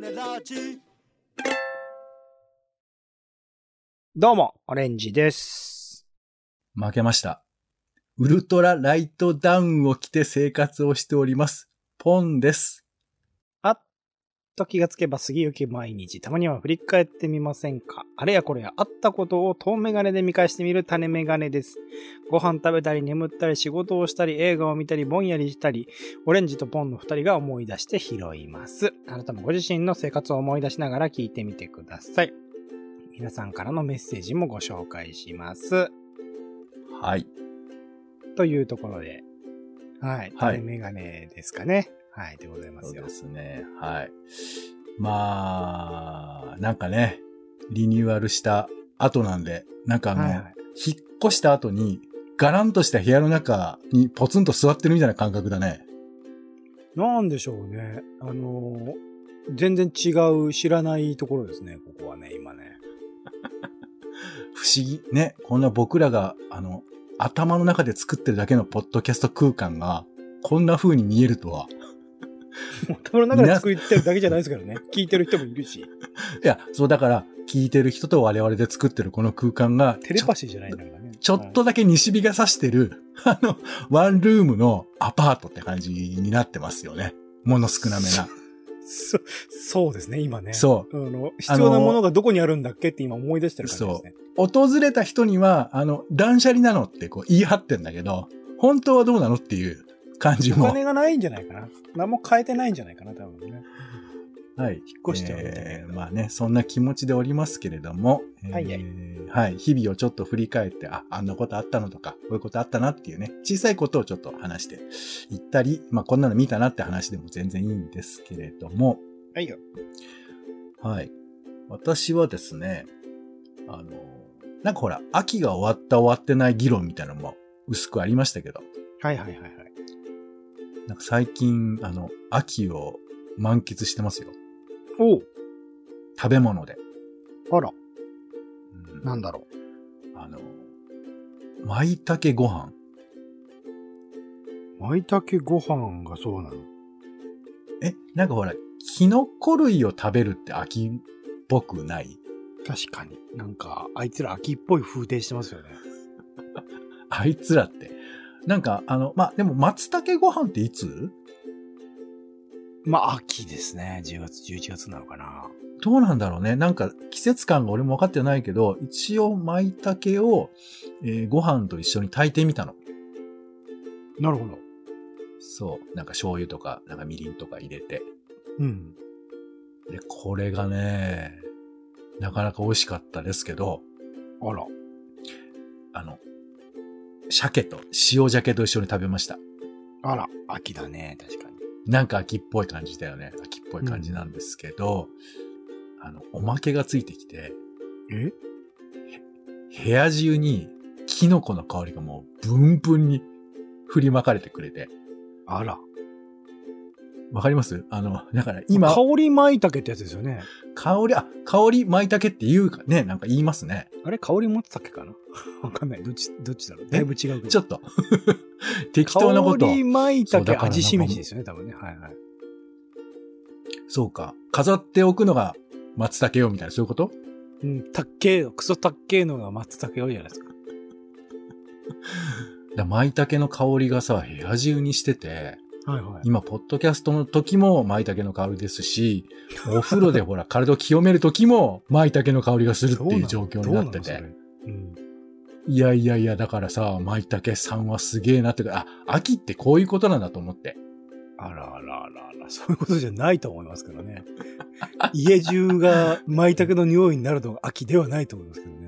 ネラジどうも、オレンジです。負けました。ウルトラライトダウンを着て生活をしております。ポンです。と気がつけば過ぎゆき毎日、たまには振り返ってみませんかあれやこれやあったことを遠眼鏡で見返してみる種眼鏡です。ご飯食べたり眠ったり仕事をしたり映画を見たりぼんやりしたり、オレンジとポンの二人が思い出して拾います。あなたもご自身の生活を思い出しながら聞いてみてください。皆さんからのメッセージもご紹介します。はい。というところで、はい。はい種メガネですかね。はい。でございますよそうで。すね。はい。まあ、なんかね、リニューアルした後なんで、なんかあの、はいはい引っ越した後に、ガランとした部屋の中にポツンと座ってるみたいな感覚だね。なんでしょうね。あのー全然違う知らないところですね、ここはね、今ね。不思議。ね。こんな僕らが、あの、頭の中で作ってるだけのポッドキャスト空間が、こんな風に見えるとは。頭の中で作ってるだけじゃないですからね。聞いてる人もいるし。いや、そうだから、聞いてる人と我々で作ってるこの空間が、テレパシーじゃないんだからね。ちょっとだけ西日が差してる、あの、ワンルームのアパートって感じになってますよね。もの少なめな。そそうですね、今ね。そう。あの、必要なものがどこにあるんだっけって今思い出してる感じですね。訪れた人には、あの、断捨離なのってこう言い張ってんだけど、本当はどうなのっていう感じおも。金がないんじゃないかな。何も変えてないんじゃないかな、多分ね。はい。引っ越しておいてえーまあね、そんな気持ちでおりますけれども、えーはいはいはい。日々をちょっと振り返って、あ、あんなことあったのとか、こういうことあったなっていうね、小さいことをちょっと話していったり、まあこんなの見たなって話でも全然いいんですけれども、はいよ。はい。私はですね、あの、なんかほら、秋が終わった終わってない議論みたいなのも薄くありましたけど、はいはいはいはい。なんか最近、あの、秋を満喫してますよ。おう食べ物で。あら、うんなんだろあの、舞茸ご飯。う。舞茸ご飯がそうなの？え、なんかほら、キノコ類を食べるって秋っぽくない？確かに。なんか、あいつら秋っぽい風景してますよね。あいつらって。なんか、あの、まあ、でも松茸ご飯っていつ？まあ、秋ですね。10月、11月なのかな。どうなんだろうね。なんか季節感が俺も分かってないけど、一応舞茸を、えーご飯と一緒に炊いてみたの。なるほど。そう。なんか醤油とか、なんかみりんとか入れて。うん。で、これがね、なかなか美味しかったですけど、あら。あの、鮭と、塩鮭と一緒に食べました。あら、秋だね。確かに。なんか秋っぽい感じだよね。秋っぽい感じなんですけど、あの、おまけがついてきて、え？部屋中にキノコの香りがもうブンブンに振りまかれてくれて。あら。わかります？あの、だから今、香り舞茸ってやつですよね。香り、あ、香り舞茸って言うかね、なんか言いますね。あれ香り持ってたっけかな？わかんない。どっち、どっちだろう？だいぶ違うけど。ちょっと、適当なことを香り舞茸味しめじですよね、多分ね。はいはい。そうか。飾っておくのが松茸よみたいな、そういうこと？うん、たっけー、クソたっけーのが松茸多いじゃないですか。だ舞茸の香りがさ、部屋中にしてて、はいはい。今、ポッドキャストの時も舞茸の香りですし、お風呂でほら、体を清める時も舞茸の香りがするっていう状況になってて。うん。いやいやいや、だからさ、舞茸さんはすげえなってか、あ、秋ってこういうことなんだと思って。あらあらあらあら、そういうことじゃないと思いますけどね。家中が舞茸の匂いになるのが秋ではないと思いますけどね。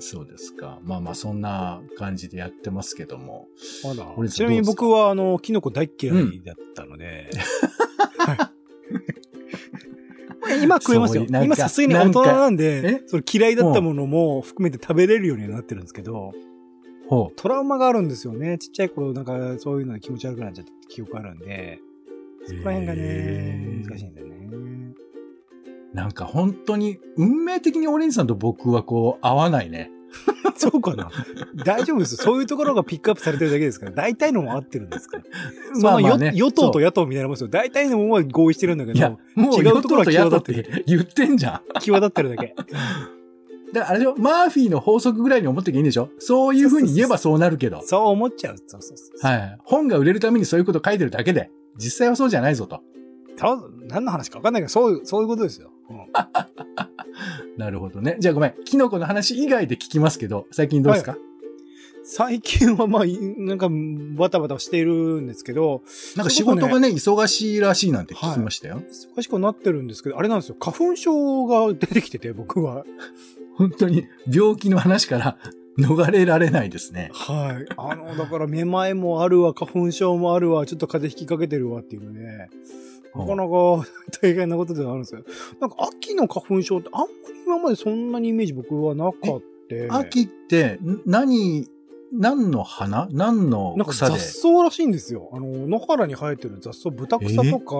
そうですか。まあまあ、そんな感じでやってますけども。あら俺さちなみに僕は、あの、キノコ大嫌いだったので。はい、今食えますよ今さすがに大人なんでそれ嫌いだったものも含めて食べれるようにはなってるんですけど、ほトラウマがあるんですよね。ちっちゃい頃なんかそういうので気持ち悪くなっちゃった記憶あるんで、う。そこら辺がね難しいんだよね。なんか本当に、運命的にオレンジさんと僕はこう、合わないね。そうかな大丈夫です。そういうところがピックアップされてるだけですから、大体のも合ってるんですから。まあまあね与与党と野党みたいなもんですよ。大体のもんは合意してるんだけいやど、、もう違うところは際立ってる言ってんじゃん。際立ってるだけ。だからあれでしょ？マーフィーの法則ぐらいに思ってきゃいいんでしょ？そういう風に言えばそうなるけど。そう思っちゃう。そうそうそう。はい。本が売れるためにそういうこと書いてるだけで、実際はそうじゃないぞと。た何の話か分かんないけど、そう、そういうことですよ。うん なるほどね。じゃあごめん。キノコの話以外で聞きますけど、最近どうですか、最近はまあ、いなんか、バタバタしているんですけど、なんか仕事がね、忙しいらしいなんて聞きましたよ。忙しくなってるんですけど、あれなんですよ。花粉症が出てきてて、僕は。本当に病気の話から 逃れられないですね。はい。あの、だから、めまいもあるわ、花粉症もあるわ、ちょっと風邪ひきかけてるわっていうので、なかなか 大変なことではあるんですよ。なんか、秋の花粉症ってあんまり今までそんなにイメージ僕はなかった。秋って、ん何、何の花？何のなんか草で雑草らしいんですよ。あの、野原に生えてる雑草、豚草とか、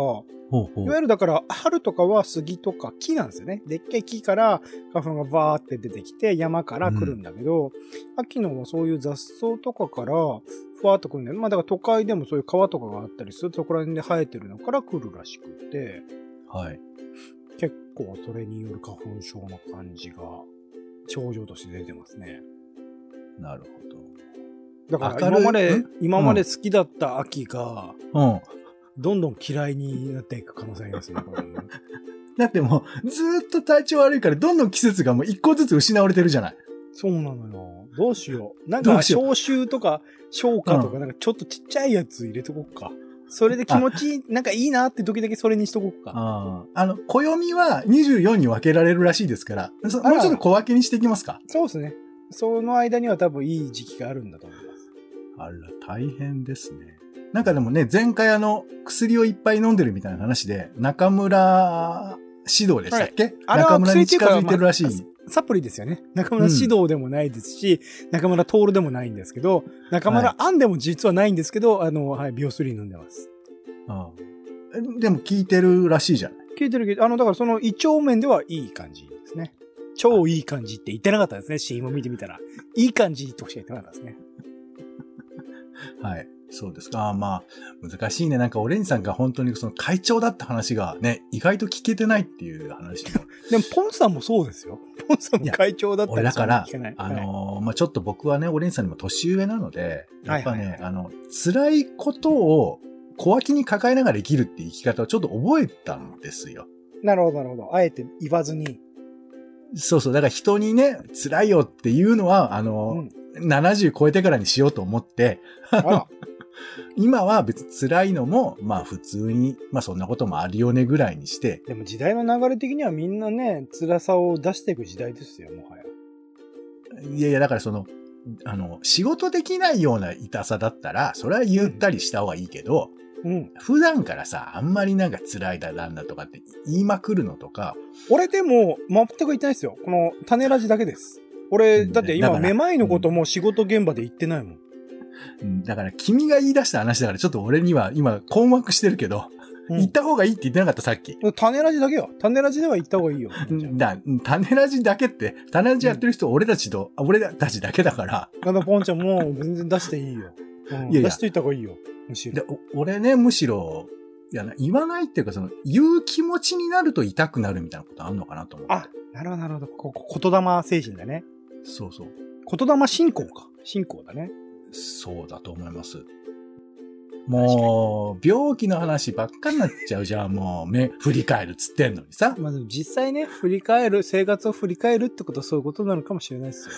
ほうほいわゆるだから、春とかは杉とか木なんですよね。でっかい木から花粉がバーって出てきて山から来るんだけど、秋のはそういう雑草とかからふわっと来るんだよ。まあだから都会でもそういう川とかがあったりすると、そこら辺で生えてるのから来るらしくて、はい。結構それによる花粉症の感じが症状として出てますね。なるだから今までん、今まで好きだった秋が。うん。どんどん嫌いになっていく可能性ありますね。だってもう、ずーっと体調悪いから、どんどん季節がもう一個ずつ失われてるじゃない。そうなのよ。どうしよう。なんか、消臭とか、消化とか、なんかちょっとちっちゃいやつ入れとこっか。それで気持ちいい、なんかいいなって時だけそれにしとこっか。ああ。あの、暦は24に分けられるらしいですから、そもうちょっと小分けにしていきますか。そうですね。その間には多分いい時期があるんだと思。あら、大変ですね。なんかでもね、前回あの、薬をいっぱい飲んでるみたいな話で、中村指導でしたっけ、あれは中村に近づいてるらしい。サプリですよね。中村指導でもないですし、中村徹でもないんですけど、中村アンでも実はないんですけど、あの、はい、ビオスリー飲んでます。ああえでも聞いてるらしいじゃない。聞いてるけど、あの、だからその胃腸面ではいい感じですね。超いい感じって言ってなかったですね、CM を見てみたら。いい感じとしか言ってなかったですね。はい。そうですか。まあ、難しいね。なんか、オレンジさんが本当にその会長だった話がね、意外と聞けてないっていう話も。でも、ポンさんもそうですよ。ポンさんも会長だった俺だからあはいのーまあちょっと僕はね、オレンジさんにも年上なので、やっぱね、はいはいはいあの、辛いことを小脇に抱えながら生きるっていう生き方をちょっと覚えたんですよ。なるほど、なるほど。あえて言わずに。そうそう。だから人にね、辛いよっていうのは、あのー、70超えてからにしようと思って、今は別に辛いのも、まあ普通に、まあそんなこともあるよねぐらいにして、でも時代の流れ的にはみんなね、辛さを出していく時代ですよ、もはや。いやいや、だからその、あの、仕事できないような痛さだったら、それは言ったりした方がいいけど、うん。普段からさ、あんまりなんか辛いだなんだとかって言いまくるのとか、俺でも、全く言ってないですよ。この種ラジだけです。俺、うんだって今、めまいのことも仕事現場で言ってないもん。うんだから君が言い出した話だからちょっと俺には今困惑してるけど、うん言った方がいいって言ってなかったさっき。種ラジだけよ。種ラジでは言った方がいいよ。だ、種ラジだけって、種ラジやってる人俺たちと、あ俺たちだけだから、あの、ポンちゃんもう全然出していいよ。うんいやいや出しといた方がいいよ。むしでろ。お俺ね、むしろ、いやな、言わないっていうか、その、言う気持ちになると痛くなるみたいなことあんのかなと思って。あ、なるほど、なるほど。ここ言霊精神だね。そうそう。言霊信仰か。信仰だね。そうだと思います。もう、病気の話ばっかになっちゃうじゃん、もう、目、振り返るっつってんのにさ。まあ実際ね、振り返る、生活を振り返るってことはそういうことなのかもしれないですよ。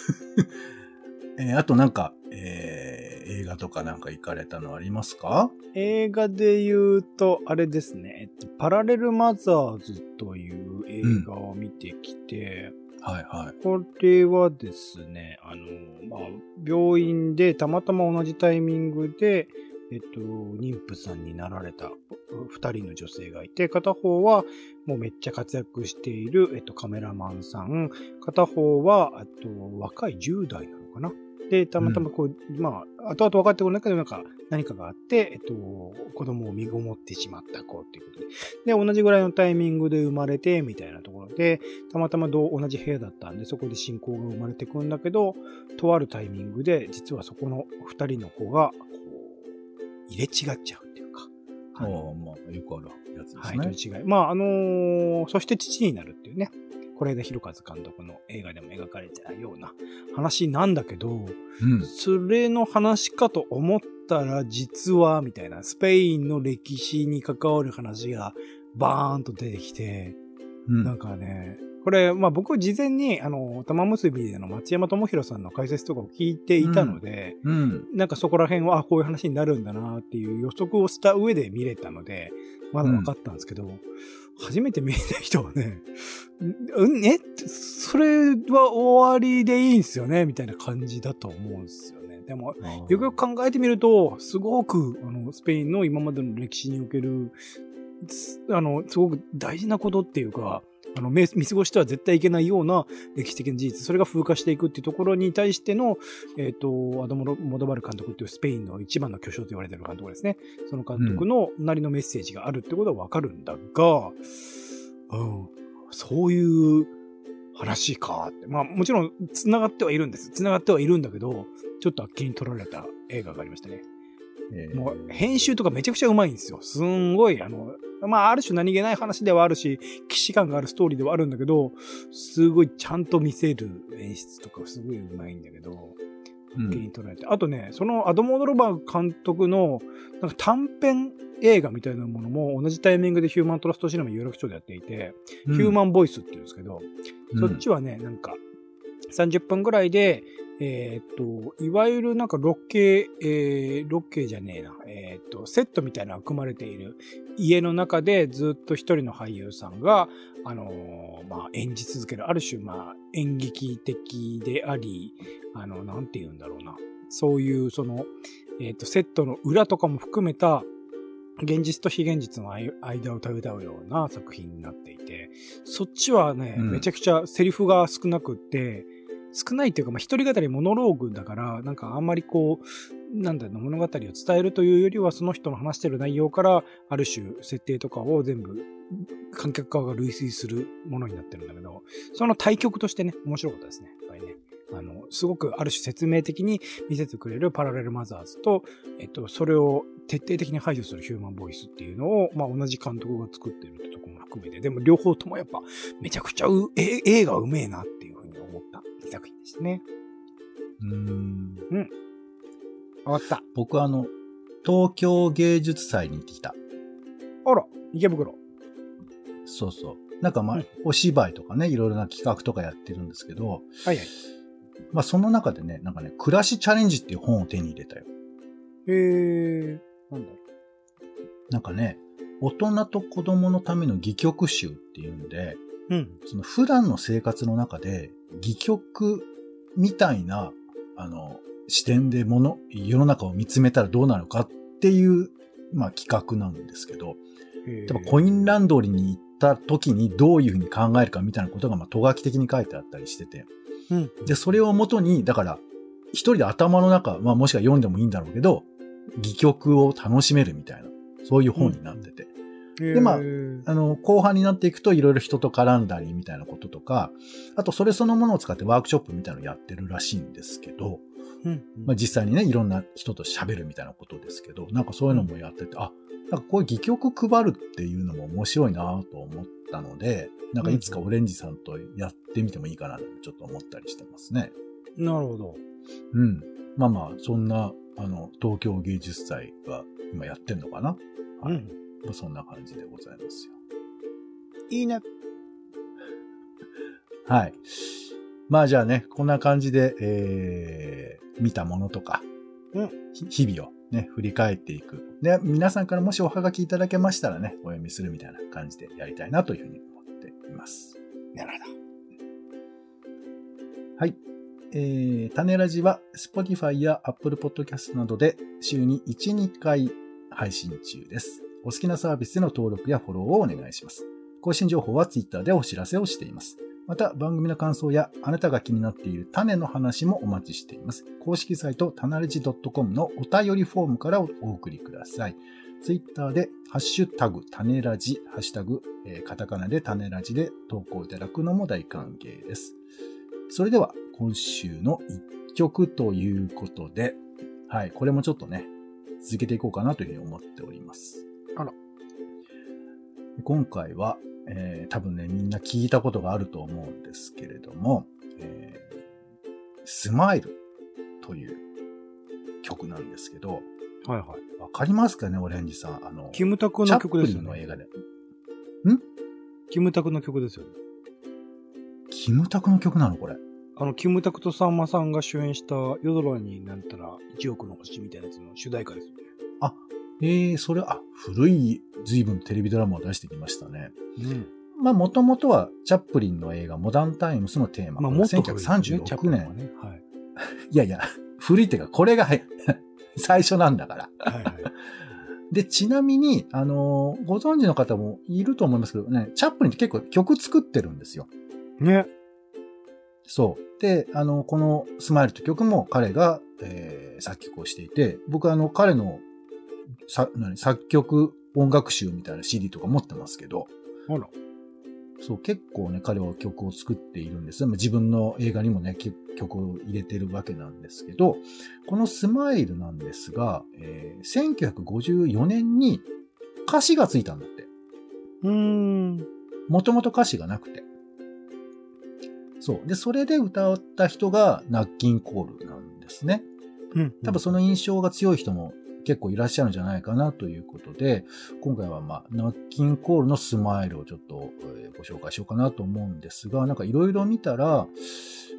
えーあとなんか、えー映画とかなんか行かれたのありますか？映画で言うと、あれですね、えっと、パラレルマザーズという映画を見てきて、はいはい。これはですね、あの、まあ、病院でたまたま同じタイミングで、えっと、妊婦さんになられた2人の女性がいて、片方はもうめっちゃ活躍している、えっと、カメラマンさん、片方は、えっと、若い10代なのかなで、たまたまこう、まあ、後々分かってこないけど、なんか、何かがあって、えっと、子供を身ごもってしまった子っていうことで。で、同じぐらいのタイミングで生まれて、みたいなところで、たまたまどう同じ部屋だったんで、そこで信仰が生まれてくんだけど、とあるタイミングで、実はそこの二人の子が、こう、入れ違っちゃうっていうか。あまあ、よくあるやつですはい、ね。という違い。まあ、あのーそして父になるっていうね、是枝裕和監督の映画でも描かれてたような話なんだけど、うん。それの話かと思ったら、実は、みたいな、スペインの歴史に関わる話がバーンと出てきて、うん。なんかね、これ、まあ僕事前に、あの、玉結びでの松山智博さんの解説とかを聞いていたので、うん。なんかそこら辺は、あ、こういう話になるんだなっていう予測をした上で見れたので、まだ分かったんですけど、初めて見れた人はね、んえそれは終わりでいいんすよね？みたいな感じだと思うんですよね。でも、よくよく考えてみると、すごく、あの、スペインの今までの歴史における、すあの、すごく大事なことっていうか、あの、見過ごしては絶対いけないような歴史的な事実、それが風化していくっていうところに対しての、えっ、と、アドモロ・モドバル監督っていうスペインの一番の巨匠と言われてる監督ですね。その監督のなりのメッセージがあるってことはわかるんだが、うん、そういう話かって。まあもちろん繋がってはいるんです。繋がってはいるんだけど、ちょっとあっきり取られた映画がありましたね。えーもう編集とかめちゃくちゃうまいんですよ。すんごい、あの、まあある種何気ない話ではあるし、既視感があるストーリーではあるんだけど、すごいちゃんと見せる演出とかすごいうまいんだけど、うん気に取られて。あとね、そのアドモドロバー監督のなんか短編映画みたいなものも同じタイミングでヒューマントラストシネマ有楽町でやっていて、ヒューマンボイスっていうんですけど、そっちはね、なんか30分ぐらいで、えーっと、いわゆるなんかロケ、えー、ロケじゃねえな、えーっと、セットみたいなのが組まれている。家の中でずっと一人の俳優さんが、あのーまあ、演じ続ける、ある種、まあ、演劇的であり、あの、なんて言うんだろうな。そういう、その、えーっと、セットの裏とかも含めた、現実と非現実の間間を食べたうような作品になっていて、そっちはね、うん。めちゃくちゃセリフが少なくって、少ないっていうか、まあ、一人語りモノローグだから、なんかあんまりこう、なんだろう、物語を伝えるというよりは、その人の話してる内容から、ある種、設定とかを全部、観客側が類推するものになってるんだけど、その対局としてね、面白かったですね。やっぱりね。あの、すごくある種説明的に見せてくれるパラレルマザーズと、えっと、それを徹底的に排除するヒューマンボイスっていうのを、まあ、同じ監督が作ってるってとこも含めて、でも両方ともやっぱ、めちゃくちゃ、え映画うめえなっていうふうに思った作品でしたね。うん。終わった。僕はあの、東京芸術祭に行ってきた。あら、池袋。そうそう。なんかまあ、うんお芝居とかね、いろいろな企画とかやってるんですけど、はいはい。まあその中でね、なんかね、暮らしチャレンジっていう本を手に入れたよ。へえ。なんだろなんかね、大人と子供のための戯曲集っていうんで、う。うん。その普段の生活の中で、戯曲みたいな、あの、視点でもの、世の中を見つめたらどうなるかっていう、まあ企画なんですけど、例例えばコインランドリーに行った時にどういうふうに考えるかみたいなことが、まあ、とがき的に書いてあったりしてて。うん。で、それをもとに、だから、一人で頭の中、まあもしくは読んでもいいんだろうけど、戯曲を楽しめるみたいな、そういう本になってて。ででまあうん。あの、後半になっていくといろいろ人と絡んだりみたいなこととか、あとそれそのものを使ってワークショップみたいなのをやってるらしいんですけど、うん。まあ実際にね、いろんな人と喋るみたいなことですけど、なんかそういうのもやってて、あ、なんかこういう戯曲配るっていうのも面白いなと思ったので、なんかいつかオレンジさんとやってみてもいいかなとちょっと思ったりしてますね。なるほど。うん。まあまあ、そんな、あの、東京芸術祭が今やってんのかなはい。うん。まあそんな感じでございますよ。いいね。はい。まあじゃあね、こんな感じで、えー、見たものとか、うんひ日々をね、振り返っていく。で、皆さんからもしおはがきいただけましたらね、お読みするみたいな感じでやりたいなというふうに思っています。なるほど。はい。えー、種ラジは Spotify や Apple Podcast などで週に1、2回配信中です。お好きなサービスでの登録やフォローをお願いします。更新情報は Twitter でお知らせをしています。また番組の感想やあなたが気になっている種の話もお待ちしています。公式サイト、たなれじ .com のお便りフォームからお送りください。ツイッターで、ハッシュタグ、種ラジ、ハッシュタグ、えーカタカナで種ラジで投稿いただくのも大歓迎です。それでは、今週の一曲ということで、はい、これもちょっとね、続けていこうかなというふうに思っております。あら。今回は、えー多分ね、みんな聞いたことがあると思うんですけれども、えースマイルという曲なんですけど、はいはい。わかりますかね、オレンジさん。あの、キムタクの曲ですよね。の映画で。キムタクの曲ですよね。キムタクの曲なのこれ。あの、キムタクとさんまさんが主演した夜空になんたら1億の星みたいなやつの主題歌ですよね。えー、それ、あ、古い、随分テレビドラマを出してきましたね。うん。まあ、もともとは、チャップリンの映画、モダンタイムスのテーマ。まあ、もっと古いですよねチャッ1936プリンは年。ね。はい。いやいや、古いっていうか、これが、はい 最初なんだから。はいはい。で、ちなみに、あのーご存知の方もいると思いますけどね、チャップリンって結構曲作ってるんですよ。ね。そう。で、あの、このスマイルという曲も彼が、えー作曲をしていて、僕はあの、彼のさ何作曲音楽集みたいな CD とか持ってますけど、あら。そう、結構ね、彼は曲を作っているんです。まあ自分の映画にもね、き曲を入れてるわけなんですけど、このスマイルなんですが、えー1954年に歌詞がついたんだって。うーん。もともと歌詞がなくて。そう。で、それで歌った人がナッキンコールなんですね。うん。多分その印象が強い人も結構いらっしゃるんじゃないかなということで、今回はまあ、ナッキンコールのスマイルをちょっとえーご紹介しようかなと思うんですが、なんかいろいろ見たら、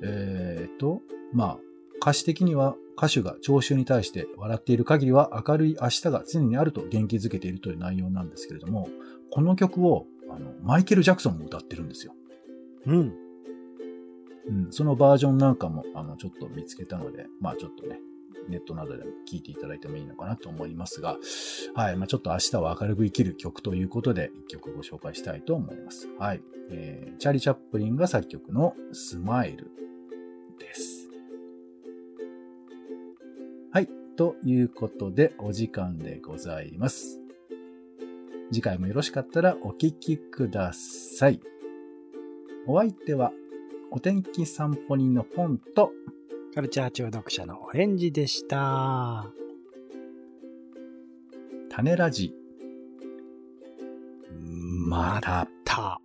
えーっと、まあ、歌詞的には歌手が聴衆に対して笑っている限りは明るい明日が常にあると元気づけているという内容なんですけれども、この曲をあのマイケル・ジャクソンも歌ってるんですよ。うん。うん、そのバージョンなんかも、あの、ちょっと見つけたので、まあちょっとね、ネットなどでも聞いていただいてもいいのかなと思いますが、はい、まあちょっと明日は明るく生きる曲ということで、一曲ご紹介したいと思います。はい。えー、チャーリー・チャップリンが作曲のスマイルです。はい。ということで、お時間でございます。次回もよろしかったらお聞きください。お相手は、お天気散歩人のポンと、カルチャー中読者のオレンジでした。種ラジ。また。た。